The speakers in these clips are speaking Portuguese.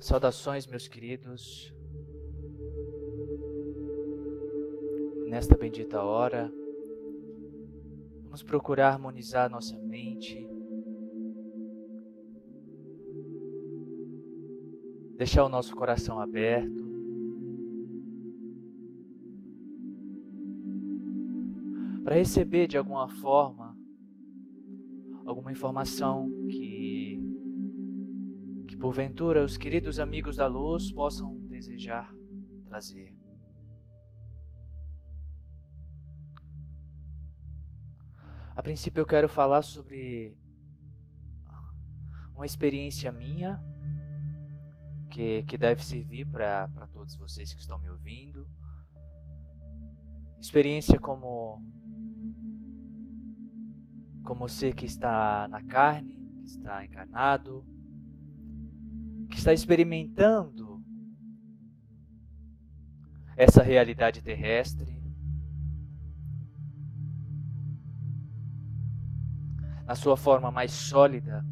Saudações, meus queridos. Nesta bendita hora, vamos procurar harmonizar nossa mente, deixar o nosso coração aberto. Para receber de alguma forma alguma informação que porventura os queridos amigos da luz possam desejar trazer. A princípio eu quero falar sobre uma experiência minha que, que deve servir para todos vocês que estão me ouvindo. Experiência como como ser que está na carne, que está encarnado, que está experimentando essa realidade terrestre, na sua forma mais sólida,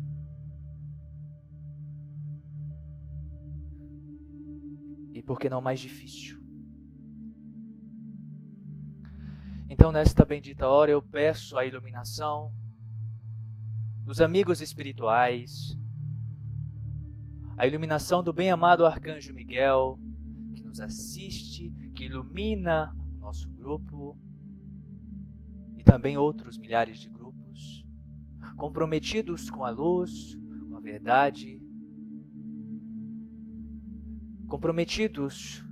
e por que não mais difícil. Então, nesta bendita hora, eu peço a iluminação dos amigos espirituais, a iluminação do bem-amado Arcanjo Miguel, que nos assiste, que ilumina o nosso grupo e também outros milhares de grupos, comprometidos com a luz, com a verdade, comprometidos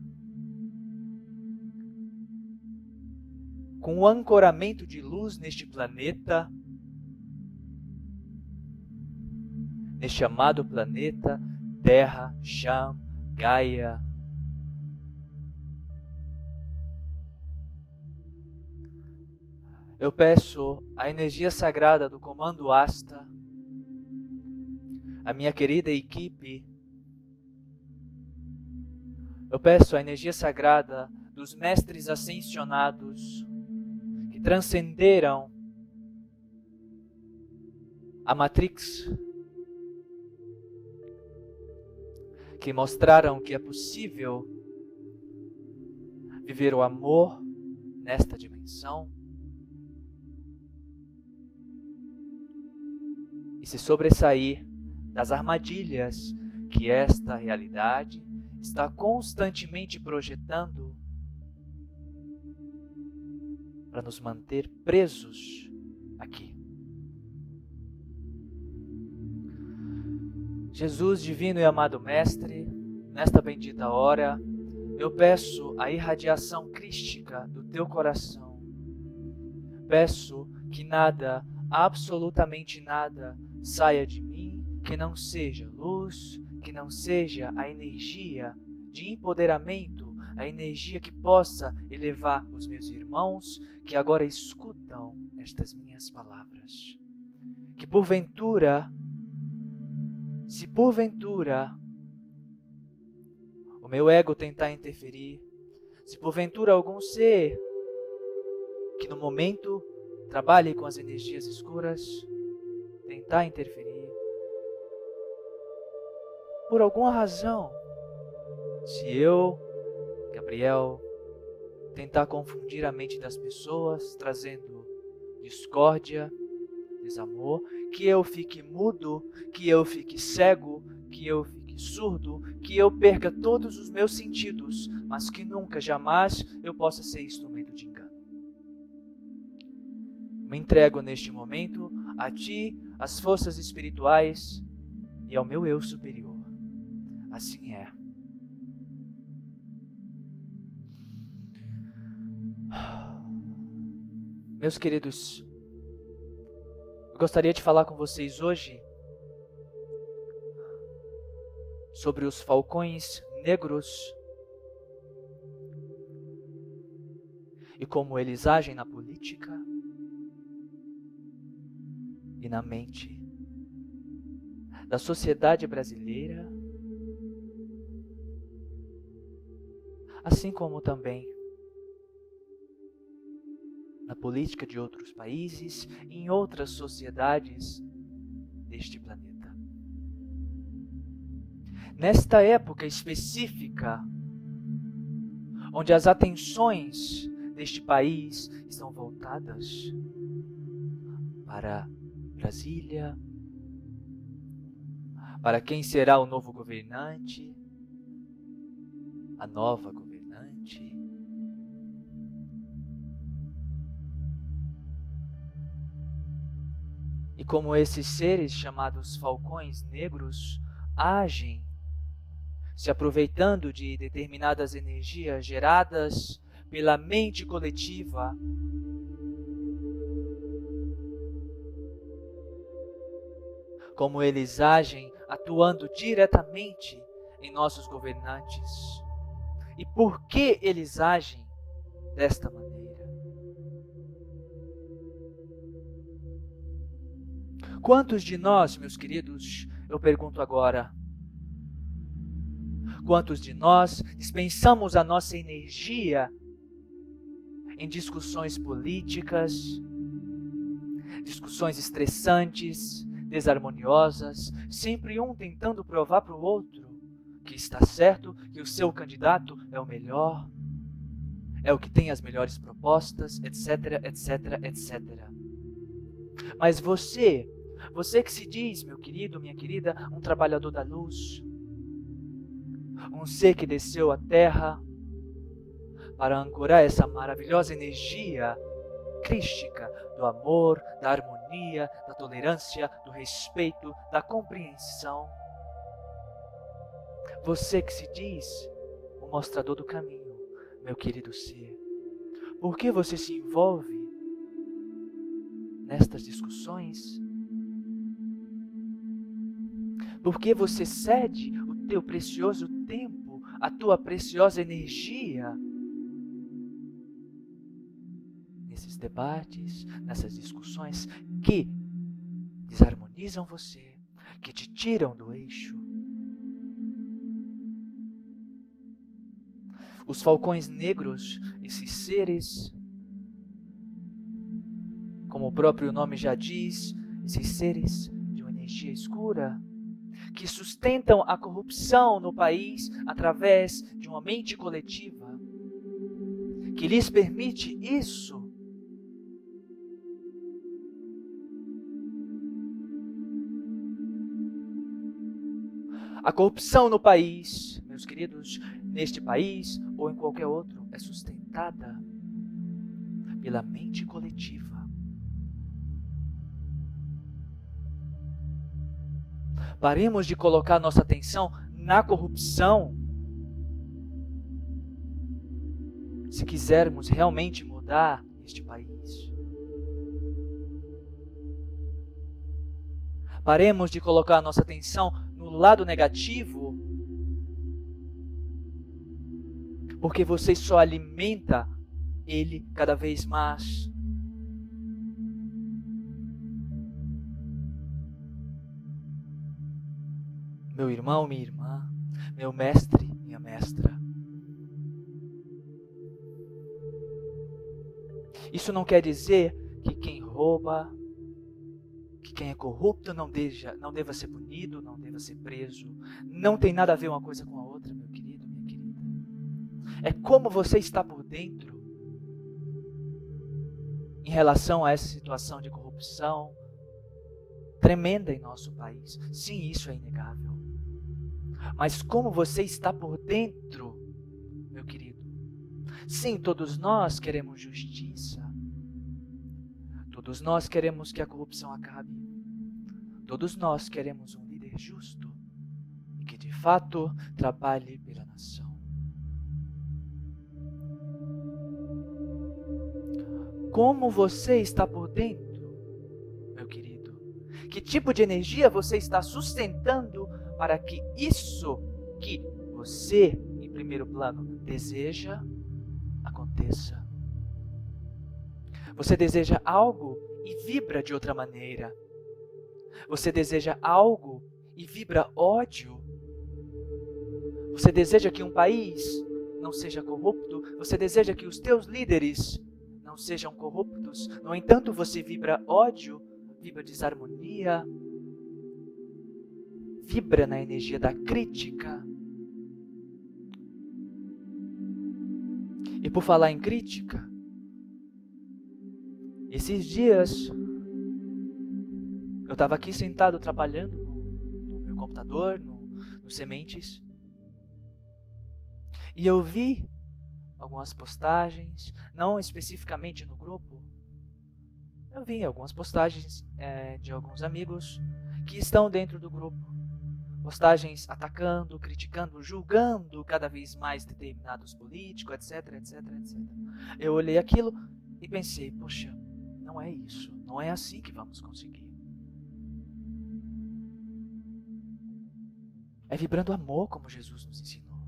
com o ancoramento de luz neste planeta, neste amado planeta Terra, Cham, Gaia. Eu peço a energia sagrada do Comando Asta, a minha querida equipe. Eu peço a energia sagrada dos mestres ascensionados que transcenderam a Matrix que mostraram que é possível viver o amor nesta dimensão e se sobressair das armadilhas que esta realidade está constantemente projetando para nos manter presos aqui. Jesus, divino e amado Mestre, nesta bendita hora, eu peço a irradiação crística do teu coração. Peço que nada, absolutamente nada, saia de mim que não seja luz, que não seja a energia de empoderamento, a energia que possa elevar os meus irmãos que agora escutam estas minhas palavras. Que porventura se porventura o meu ego tentar interferir, se porventura algum ser que no momento trabalhe com as energias escuras tentar interferir, por alguma razão, se eu, Gabriel, tentar confundir a mente das pessoas, trazendo discórdia, desamor, que eu fique mudo, que eu fique cego, que eu fique surdo, que eu perca todos os meus sentidos, mas que nunca, jamais eu possa ser instrumento de engano. Me entrego neste momento a Ti, às forças espirituais e ao meu eu superior. Assim é. Meus queridos eu gostaria de falar com vocês hoje sobre os falcões negros e como eles agem na política e na mente da sociedade brasileira, assim como também na política de outros países, em outras sociedades deste planeta. Nesta época específica, onde as atenções deste país estão voltadas para Brasília, para quem será o novo governante, a nova governante. Como esses seres chamados falcões negros agem, se aproveitando de determinadas energias geradas pela mente coletiva, como eles agem atuando diretamente em nossos governantes. E por que eles agem desta maneira? Quantos de nós, meus queridos, eu pergunto agora, quantos de nós dispensamos a nossa energia em discussões políticas, discussões estressantes, desarmoniosas, sempre um tentando provar para o outro que está certo, que o seu candidato é o melhor, é o que tem as melhores propostas, etc, etc, etc. Mas você, você que se diz, meu querido, minha querida, um trabalhador da luz, um ser que desceu à terra para ancorar essa maravilhosa energia crística do amor, da harmonia, da tolerância, do respeito, da compreensão. Você que se diz o mostrador do caminho, meu querido ser, por que você se envolve nestas discussões? Por que você cede o teu precioso tempo, a tua preciosa energia nesses debates, nessas discussões que desarmonizam você, que te tiram do eixo. Os falcões negros, esses seres, como o próprio nome já diz, esses seres de uma energia escura, que sustentam a corrupção no país através de uma mente coletiva, que lhes permite isso A corrupção no país, meus queridos, neste país ou em qualquer outro, é sustentada pela mente coletiva. Paremos de colocar nossa atenção na corrupção. Se quisermos realmente mudar este país. Paremos de colocar nossa atenção no lado negativo, porque você só alimenta ele cada vez mais. Meu irmão, minha irmã, meu mestre, minha mestra. Isso não quer dizer que quem rouba, que quem é corrupto não, deja, não deva ser punido, não deva ser preso. Não tem nada a ver uma coisa com a outra, meu querido, minha querida. É como você está por dentro em relação a essa situação de corrupção tremenda em nosso país. Sim, isso é inegável. Mas como você está por dentro, meu querido? Sim, todos nós queremos justiça. Todos nós queremos que a corrupção acabe. Todos nós queremos um líder justo e que de fato trabalhe pela nação. Como você está por dentro, meu querido? Que tipo de energia você está sustentando para que isso que você, em primeiro plano, deseja aconteça? Você deseja algo e vibra de outra maneira. Você deseja algo e vibra ódio. Você deseja que um país não seja corrupto. Você deseja que os teus líderes não sejam corruptos. No entanto, você vibra ódio, vibra desarmonia, vibra na energia da crítica. E por falar em crítica, esses dias eu estava aqui sentado trabalhando no, meu computador, no, no Sementes, e eu vi algumas postagens, não especificamente no grupo, eu vi algumas postagens é, de alguns amigos que estão dentro do grupo. Postagens atacando, criticando, julgando cada vez mais determinados políticos, etc, etc, etc. Eu olhei aquilo e pensei, poxa, não é isso, não é assim que vamos conseguir. É vibrando amor como Jesus nos ensinou.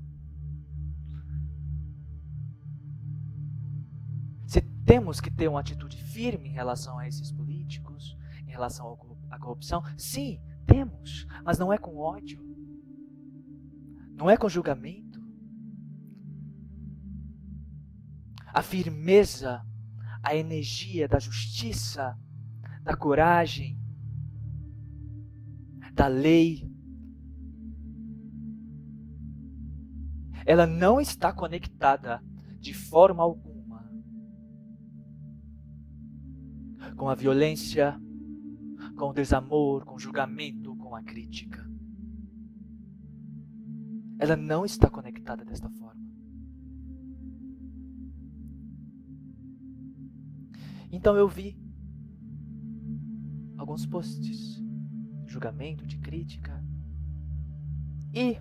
Se temos que ter uma atitude firme em relação a esses políticos, em relação à corrupção, sim, temos, mas não é com ódio, não é com julgamento. A firmeza, a energia da justiça, da coragem, da lei, ela não está conectada de forma alguma com a violência, com o desamor, com o julgamento, com a crítica. Ela não está conectada desta forma. Então eu vi alguns posts de julgamento, de crítica, e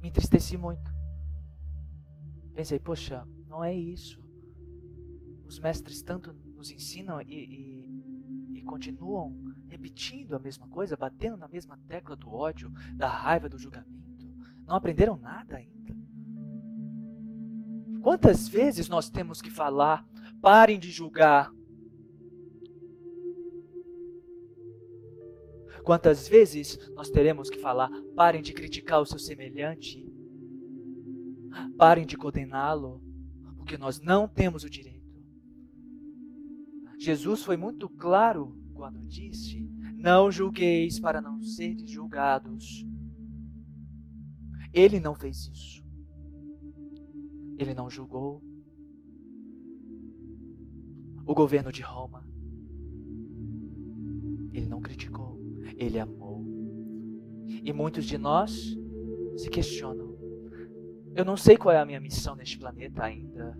me entristeci muito. Pensei, poxa, não é isso. Os mestres tanto nos ensinam e, e, e continuam repetindo a mesma coisa, batendo na mesma tecla do ódio, da raiva, do julgamento. Não aprenderam nada ainda. Quantas vezes nós temos que falar, parem de julgar? Quantas vezes nós teremos que falar, parem de criticar o seu semelhante? Parem de condená-lo, porque nós não temos o direito. Jesus foi muito claro quando disse: Não julgueis para não seres julgados. Ele não fez isso. Ele não julgou o governo de Roma. Ele não criticou, ele amou. E muitos de nós se questionam eu não sei qual é a minha missão neste planeta ainda.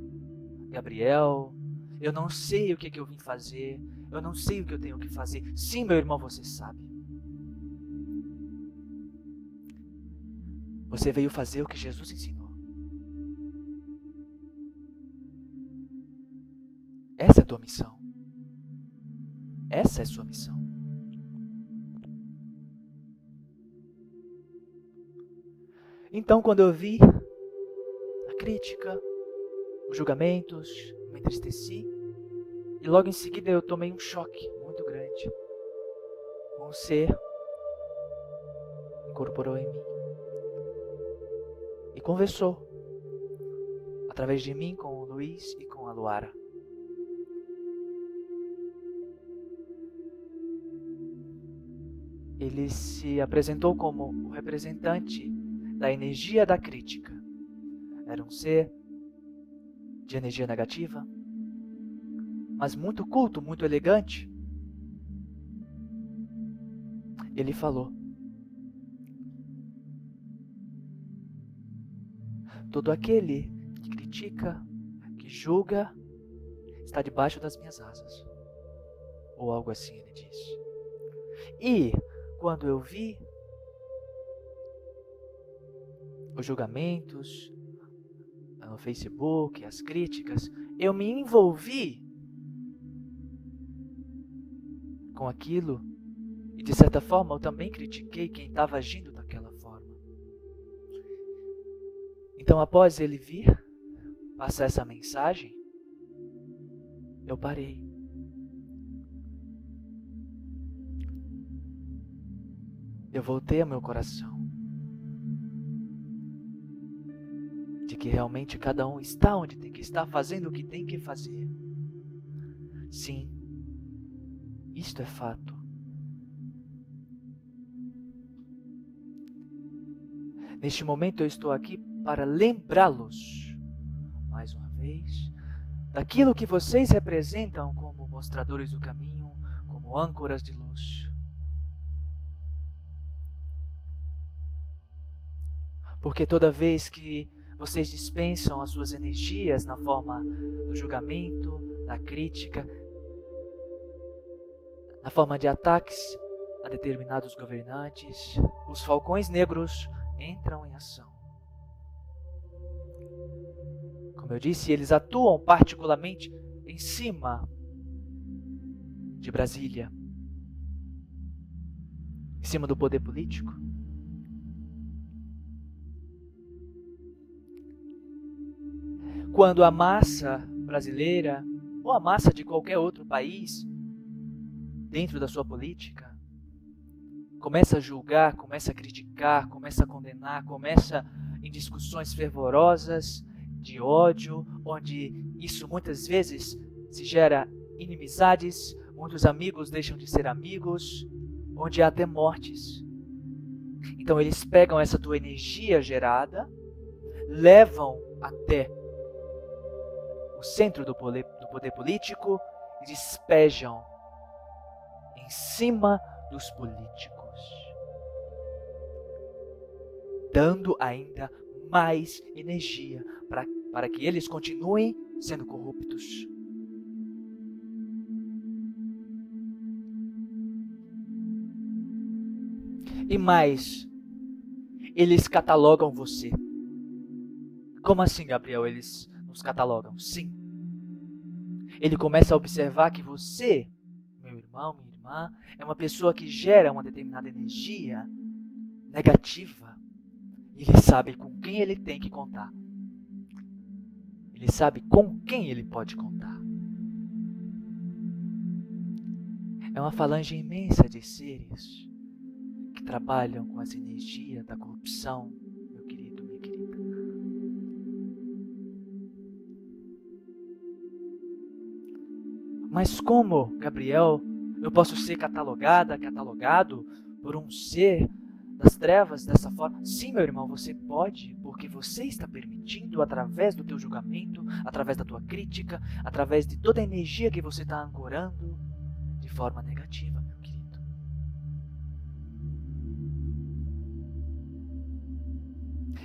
Gabriel, eu não sei o que, é que eu vim fazer. Eu não sei o que eu tenho que fazer. Sim, meu irmão, você sabe. Você veio fazer o que Jesus ensinou. Essa é a tua missão. Essa é a sua missão. Então, quando eu vi crítica, os julgamentos, me entristeci. E logo em seguida eu tomei um choque muito grande. Um ser incorporou em mim e conversou através de mim com o Luiz e com a Luara. Ele se apresentou como o representante da energia da crítica era um ser de energia negativa, mas muito culto, muito elegante. Ele falou: Todo aquele que critica, que julga, está debaixo das minhas asas. Ou algo assim ele disse. E quando eu vi os julgamentos, no Facebook, as críticas, eu me envolvi com aquilo e de certa forma eu também critiquei quem estava agindo daquela forma. Então, após ele vir passar essa mensagem, eu parei. Eu voltei ao meu coração. Que realmente cada um está onde tem que estar, fazendo o que tem que fazer. Sim, isto é fato. Neste momento eu estou aqui para lembrá-los, mais uma vez, daquilo que vocês representam como mostradores do caminho, como âncoras de luz. Porque toda vez que vocês dispensam as suas energias na forma do julgamento, da crítica, na forma de ataques a determinados governantes, os falcões negros entram em ação. Como eu disse, eles atuam particularmente em cima de Brasília, em cima do poder político. Quando a massa brasileira ou a massa de qualquer outro país, dentro da sua política, começa a julgar, começa a criticar, começa a condenar, começa em discussões fervorosas de ódio, onde isso muitas vezes se gera inimizades, muitos amigos deixam de ser amigos, onde há até mortes. Então eles pegam essa tua energia gerada, levam até centro do poder, do poder político e despejam em cima dos políticos dando ainda mais energia para, para que eles continuem sendo corruptos. E mais, eles catalogam você. Como assim, Gabriel? Eles nos catalogam? Sim. Ele começa a observar que você, meu irmão, minha irmã, é uma pessoa que gera uma determinada energia negativa. Ele sabe com quem ele tem que contar. Ele sabe com quem ele pode contar. É uma falange imensa de seres que trabalham com as energias da corrupção, Mas como, Gabriel, eu posso ser catalogada, catalogado por um ser das trevas dessa forma? Sim, meu irmão, você pode, porque você está permitindo, através do teu julgamento, através da tua crítica, através de toda a energia que você está ancorando, de forma negativa, meu querido.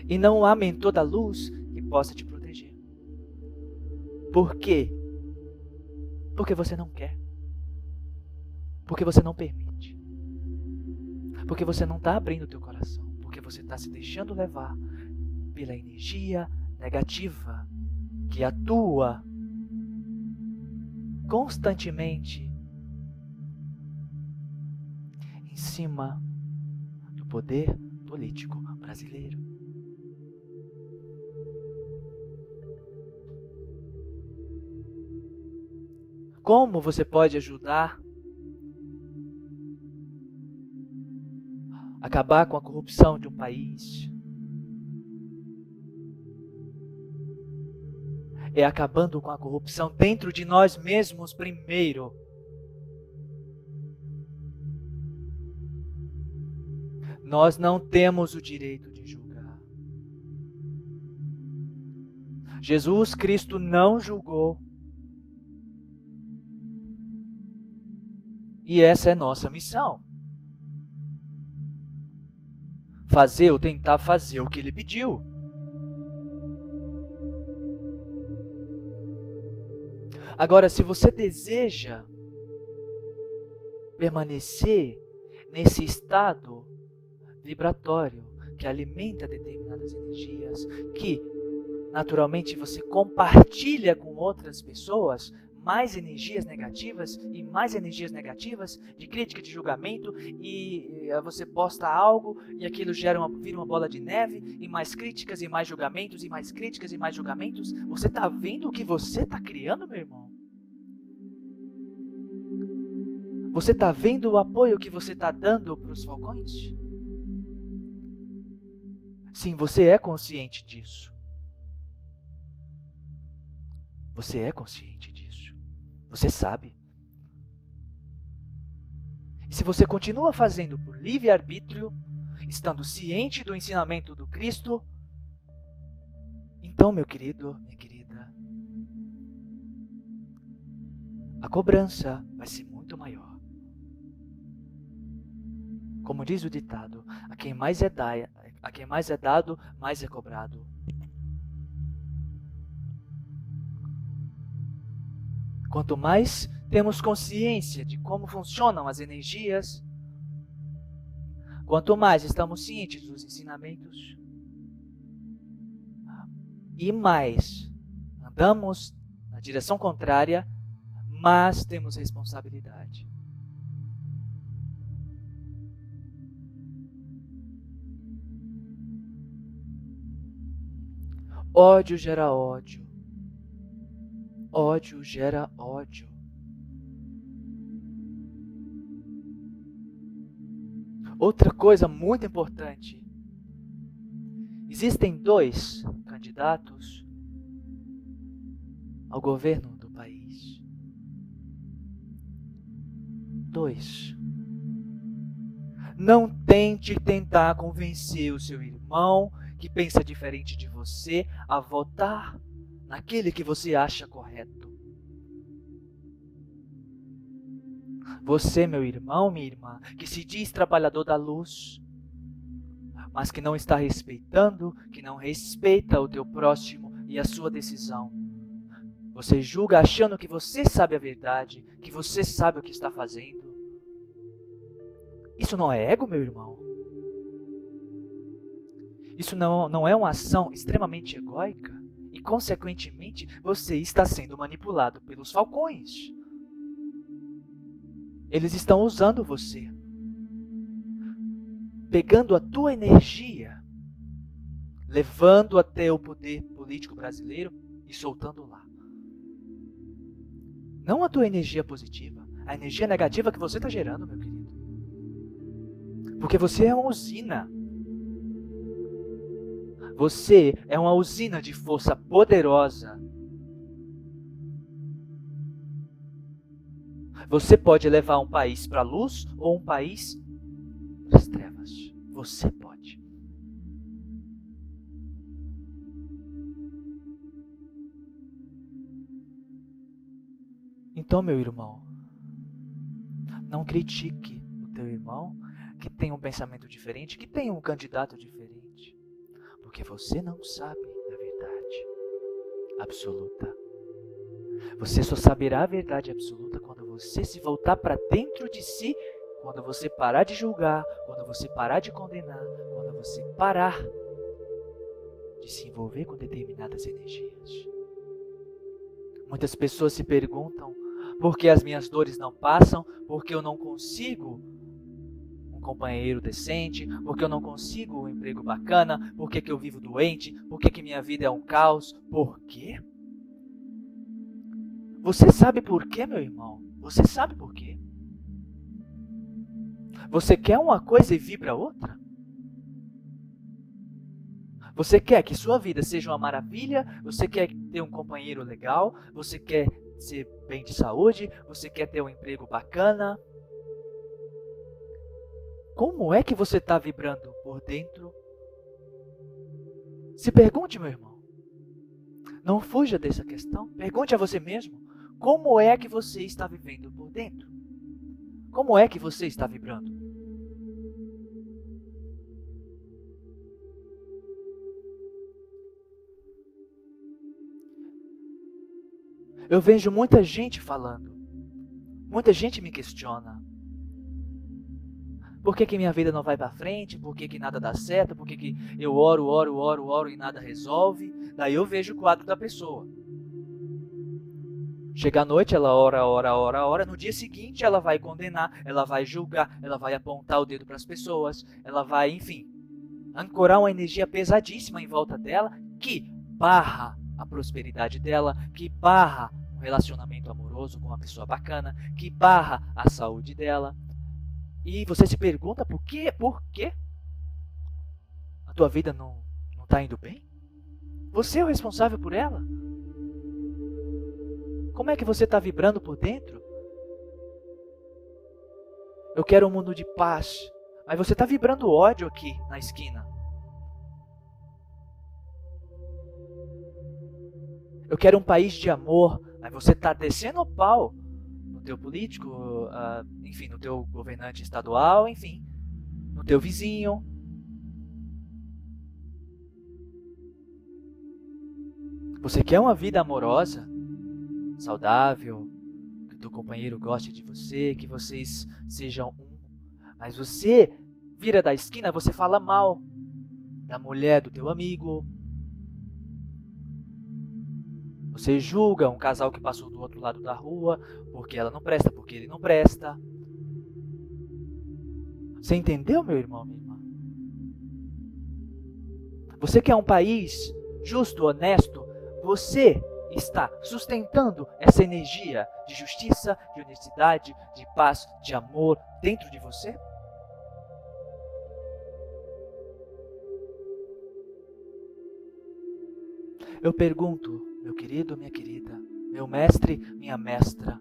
E não há mentor da luz que possa te proteger. Por quê? Porque você não quer. Porque você não permite. Porque você não está abrindo o teu coração. Porque você está se deixando levar pela energia negativa que atua constantemente em cima do poder político brasileiro. Como você pode ajudar acabar com a corrupção de um país. É acabando com a corrupção dentro de nós mesmos primeiro. Nós não temos o direito de julgar. Jesus Cristo não julgou. E essa é nossa missão. fazer ou tentar fazer o que ele pediu. Agora, se você deseja permanecer nesse estado vibratório que alimenta determinadas energias, que naturalmente você compartilha com outras pessoas, mais energias negativas e mais energias negativas de crítica, de julgamento e eh, você posta algo e aquilo gera uma, vira uma bola de neve e mais críticas e mais julgamentos e mais críticas e mais julgamentos. Você está vendo o que você está criando, meu irmão? Você está vendo o apoio que você está dando para os falcões? Sim, você é consciente disso. Você é consciente disso. Você sabe. E se você continua fazendo por livre-arbítrio estando ciente do ensinamento do Cristo, então, meu querido, minha querida, a cobrança vai ser muito maior. Como diz o ditado, a quem mais é, da, a quem mais é dado, mais é cobrado. Quanto mais temos consciência de como funcionam as energias, quanto mais estamos cientes dos ensinamentos, e mais andamos na direção contrária, mas temos responsabilidade. Ódio gera ódio. Ódio gera ódio. Outra coisa muito importante: existem dois candidatos ao governo do país. Dois. Não tente tentar convencer o seu irmão que pensa diferente de você a votar naquele que você acha correto. Você, meu irmão, minha irmã, que se diz trabalhador da luz, mas que não está respeitando, que não respeita o teu próximo e a sua decisão. Você julga achando que você sabe a verdade, que você sabe o que está fazendo. Isso não é ego, meu irmão? Isso não, não é uma ação extremamente egóica? Consequentemente, você está sendo manipulado pelos falcões. Eles estão usando você, pegando a tua energia, levando até o poder político brasileiro e soltando lá. Não a tua energia positiva, a energia negativa que você está gerando, meu querido. Porque você é uma usina você é uma usina de força poderosa. Você pode levar um país para a luz ou um país para as trevas. Você pode. Então, meu irmão, não critique o teu irmão que tem um pensamento diferente, que tem um candidato diferente porque você não sabe a verdade absoluta. Você só saberá a verdade absoluta quando você se voltar para dentro de si, quando você parar de julgar, quando você parar de condenar, quando você parar de se envolver com determinadas energias. Muitas pessoas se perguntam por que as minhas dores não passam, porque eu não consigo companheiro decente, porque eu não consigo um emprego bacana, porque que eu vivo doente, porque que minha vida é um caos. Por quê? Você sabe por quê, meu irmão? Você sabe por quê? Você quer uma coisa e vibra outra? Você quer que sua vida seja uma maravilha? Você quer ter um companheiro legal? Você quer ser bem de saúde? Você quer ter um emprego bacana? Como é que você está vibrando por dentro? Se pergunte, meu irmão. Não fuja dessa questão. Pergunte a você mesmo: como é que você está vivendo por dentro? Como é que você está vibrando? Eu vejo muita gente falando. Muita gente me questiona. Por que, que minha vida não vai para frente? Por que, que nada dá certo? Por que, que eu oro, oro, oro, oro e nada resolve? Daí eu vejo o quadro da pessoa. Chega à noite, ela ora, ora, ora, ora. No dia seguinte, ela vai condenar, ela vai julgar, ela vai apontar o dedo para as pessoas, ela vai, enfim, ancorar uma energia pesadíssima em volta dela que barra a prosperidade dela, que barra um relacionamento amoroso com uma pessoa bacana, que barra a saúde dela. E você se pergunta por quê? Por quê? A tua vida não não está indo bem? Você é o responsável por ela? Como é que você está vibrando por dentro? Eu quero um mundo de paz, Mas você está vibrando ódio aqui na esquina. Eu quero um país de amor, mas você está descendo o pau teu político, uh, enfim, no teu governante estadual, enfim, no teu vizinho. Você quer uma vida amorosa, saudável, que o teu companheiro goste de você, que vocês sejam um. Mas você vira da esquina, você fala mal da mulher do teu amigo, você julga um casal que passou do outro lado da rua porque ela não presta, porque ele não presta. Você entendeu, meu irmão, minha irmã? Você quer um país justo, honesto? Você está sustentando essa energia de justiça, de honestidade, de paz, de amor dentro de você? Eu pergunto, meu querido, minha querida, meu mestre, minha mestra.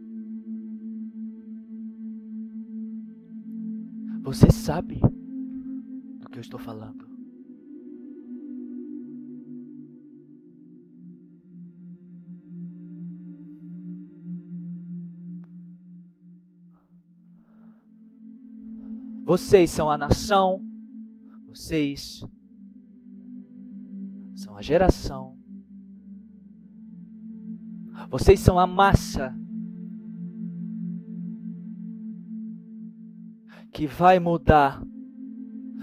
Você sabe do que eu estou falando? Vocês são a nação, vocês são a geração vocês são a massa que vai mudar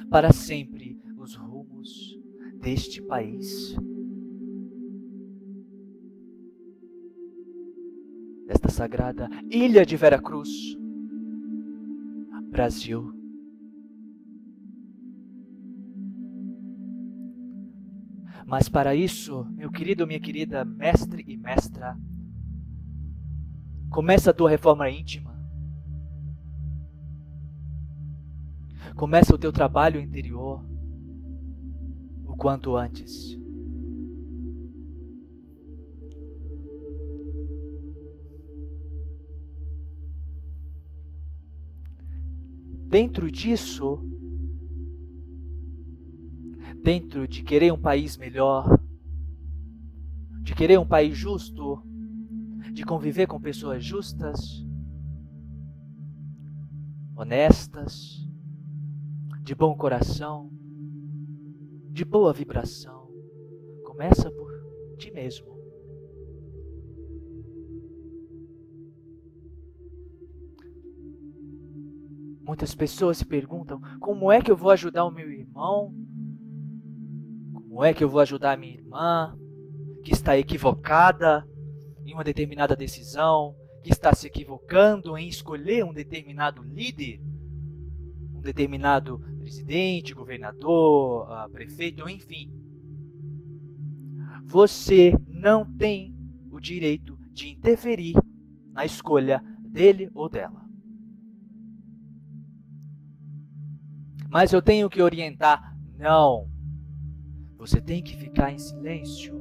para sempre os rumos deste país. Desta sagrada ilha de Veracruz, Brasil. Mas para isso, meu querido, minha querida mestre e mestra, Começa a tua reforma íntima. Começa o teu trabalho interior o quanto antes. Dentro disso, dentro de querer um país melhor, de querer um país justo, de conviver com pessoas justas, honestas, de bom coração, de boa vibração. Começa por ti mesmo. Muitas pessoas se perguntam: como é que eu vou ajudar o meu irmão? Como é que eu vou ajudar a minha irmã que está equivocada em uma determinada decisão, que está se equivocando em escolher um determinado líder, um determinado presidente, governador, uh, prefeito, enfim. Você não tem o direito de interferir na escolha dele ou dela. Mas eu tenho que orientar? Não. Você tem que ficar em silêncio,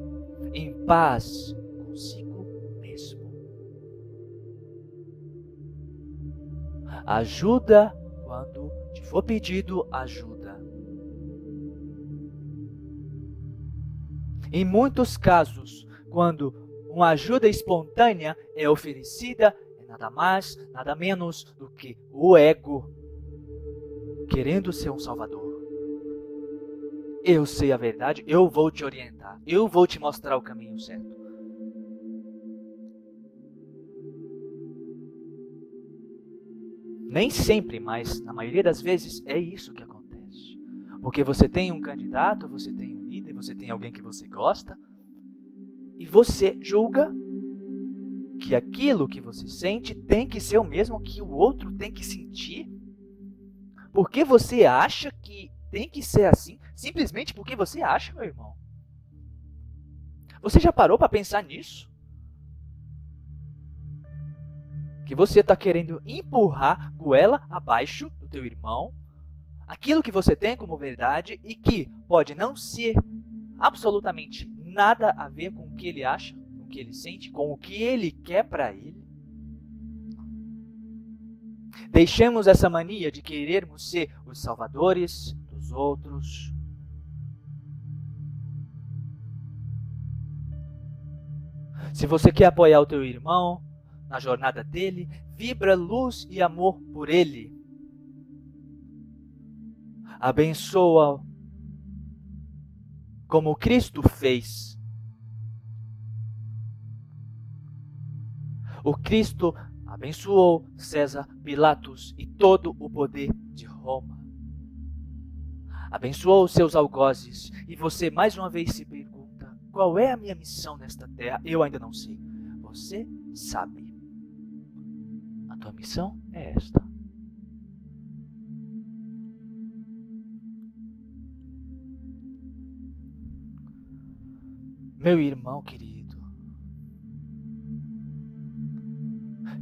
em paz consigo Ajuda quando te for pedido ajuda. Em muitos casos, quando uma ajuda espontânea é oferecida, é nada mais, nada menos do que o ego querendo ser um salvador. Eu sei a verdade, eu vou te orientar, eu vou te mostrar o caminho certo. Nem sempre, mas na maioria das vezes é isso que acontece. Porque você tem um candidato, você tem um líder, você tem alguém que você gosta, e você julga que aquilo que você sente tem que ser o mesmo que o outro tem que sentir. Porque você acha que tem que ser assim, simplesmente porque você acha, meu irmão. Você já parou para pensar nisso? Que você está querendo empurrar goela abaixo do teu irmão, aquilo que você tem como verdade e que pode não ser absolutamente nada a ver com o que ele acha, com o que ele sente, com o que ele quer para ele. Deixemos essa mania de querermos ser os salvadores dos outros. Se você quer apoiar o teu irmão na jornada dele, vibra luz e amor por ele. Abençoa como Cristo fez. O Cristo abençoou César, Pilatos e todo o poder de Roma. Abençoou seus algozes. E você mais uma vez se pergunta: qual é a minha missão nesta terra? Eu ainda não sei. Você sabe. A tua missão é esta. Meu irmão querido,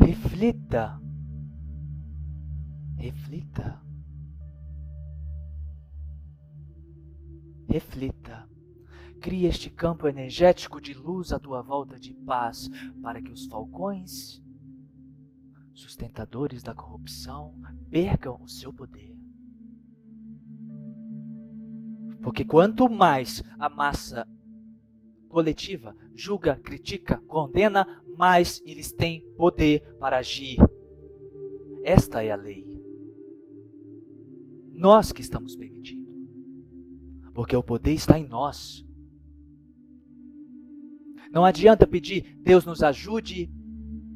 reflita, reflita, reflita. Crie este campo energético de luz à tua volta de paz, para que os falcões, sustentadores da corrupção, percam o seu poder. Porque quanto mais a massa coletiva julga, critica, condena, mas eles têm poder para agir. Esta é a lei. Nós que estamos permitindo. Porque o poder está em nós. Não adianta pedir, Deus nos ajude,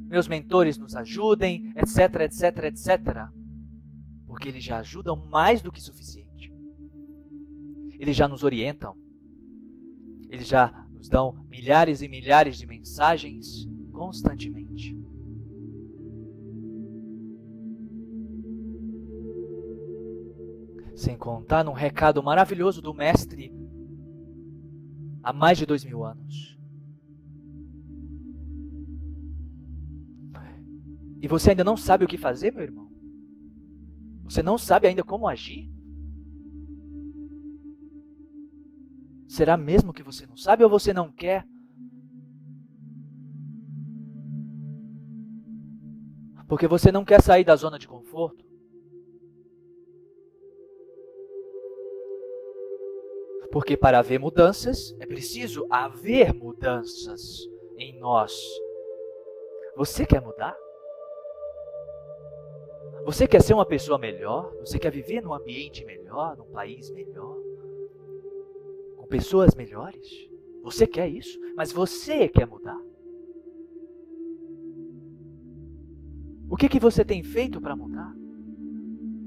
meus mentores nos ajudem, etc, etc, etc. Porque eles já ajudam mais do que suficiente. Eles já nos orientam. Eles já nos dão milhares e milhares de mensagens constantemente. Sem contar num recado maravilhoso do Mestre há mais de dois mil anos. E você ainda não sabe o que fazer, meu irmão? Você não sabe ainda como agir? Será mesmo que você não sabe ou você não quer? Porque você não quer sair da zona de conforto? Porque para haver mudanças, é preciso haver mudanças em nós. Você quer mudar? Você quer ser uma pessoa melhor? Você quer viver num ambiente melhor, num país melhor? com pessoas melhores. Você quer isso, mas você quer mudar. O que, que você tem feito para mudar?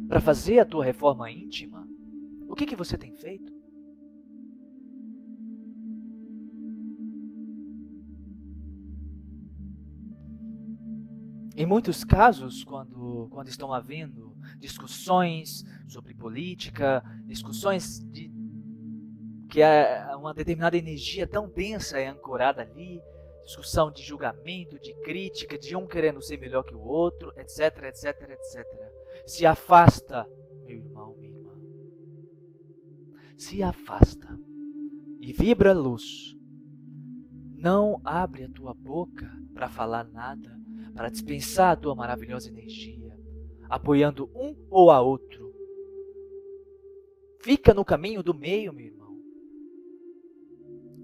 Para fazer a tua reforma íntima? O que, que você tem feito? Em muitos casos, quando, quando estão havendo discussões sobre política, discussões de que é uma determinada energia tão densa é ancorada ali, discussão de julgamento, de crítica, de um querendo ser melhor que o outro, etc, etc, etc. Se afasta, meu irmão, minha irmã. Se afasta e vibra luz. Não abre a tua boca para falar nada, para dispensar a tua maravilhosa energia, apoiando um ou a outro. Fica no caminho do meio, meu irmão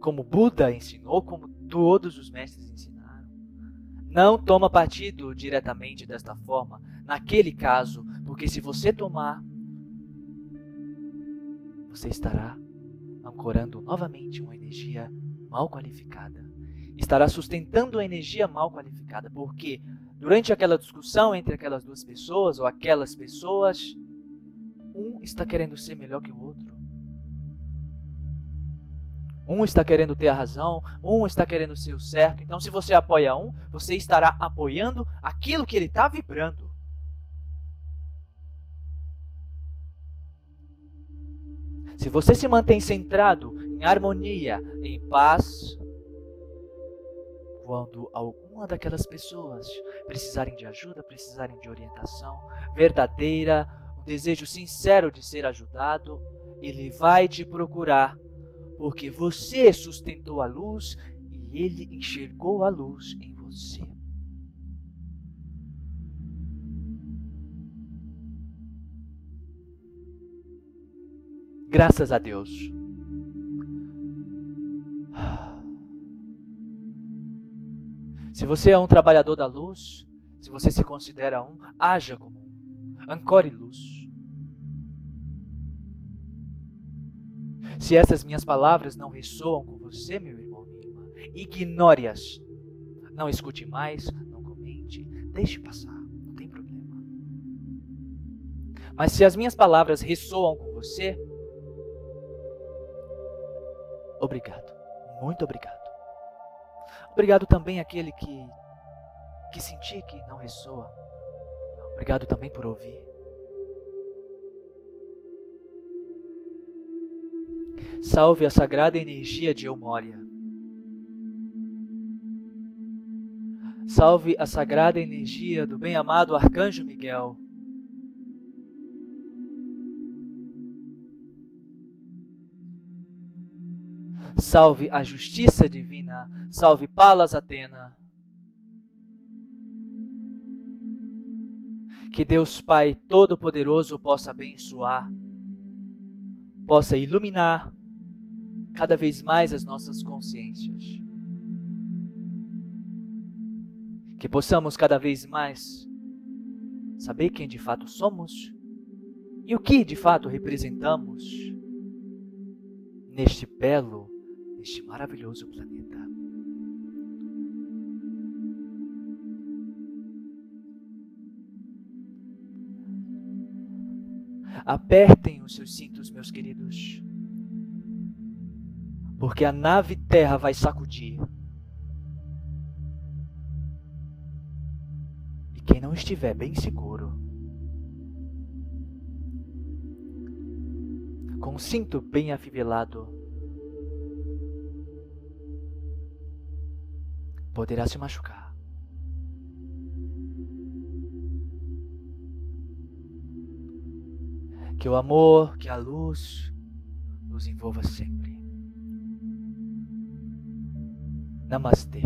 como Buda ensinou, como todos os mestres ensinaram. Não toma partido diretamente desta forma, naquele caso, porque se você tomar, você estará ancorando novamente uma energia mal qualificada. Estará sustentando a energia mal qualificada, porque durante aquela discussão entre aquelas duas pessoas ou aquelas pessoas, um está querendo ser melhor que o outro. Um está querendo ter a razão, um está querendo ser o certo. Então, se você apoia um, você estará apoiando aquilo que ele está vibrando. Se você se mantém centrado em harmonia, em paz, quando alguma daquelas pessoas precisarem de ajuda, precisarem de orientação verdadeira, um desejo sincero de ser ajudado, ele vai te procurar, porque você sustentou a luz e ele enxergou a luz em você. Graças a Deus Se você é um trabalhador da luz, se você se considera um, haja como um. Ancore luz. Se essas minhas palavras não ressoam com você, meu irmão, minha irmã, ignore-as. Não escute mais, não comente, deixe passar, não tem problema. Mas se as minhas palavras ressoam com você, obrigado, muito obrigado. Obrigado também àquele que que senti que não ressoa. Obrigado também por ouvir. Salve a sagrada energia de Eumória. Salve a sagrada energia do bem-amado Arcanjo Miguel. Salve a justiça divina. Salve Palas Atena. Que Deus Pai Todo-Poderoso possa abençoar, possa iluminar cada vez mais as nossas consciências. Que possamos cada vez mais saber quem de fato somos e o que de fato representamos neste belo, neste maravilhoso planeta. Apertem os seus cintos, meus queridos, porque a nave Terra vai sacudir. E quem não estiver bem seguro, com o cinto bem afivelado, poderá se machucar. Que o amor, que a luz nos envolva sempre. Namastê.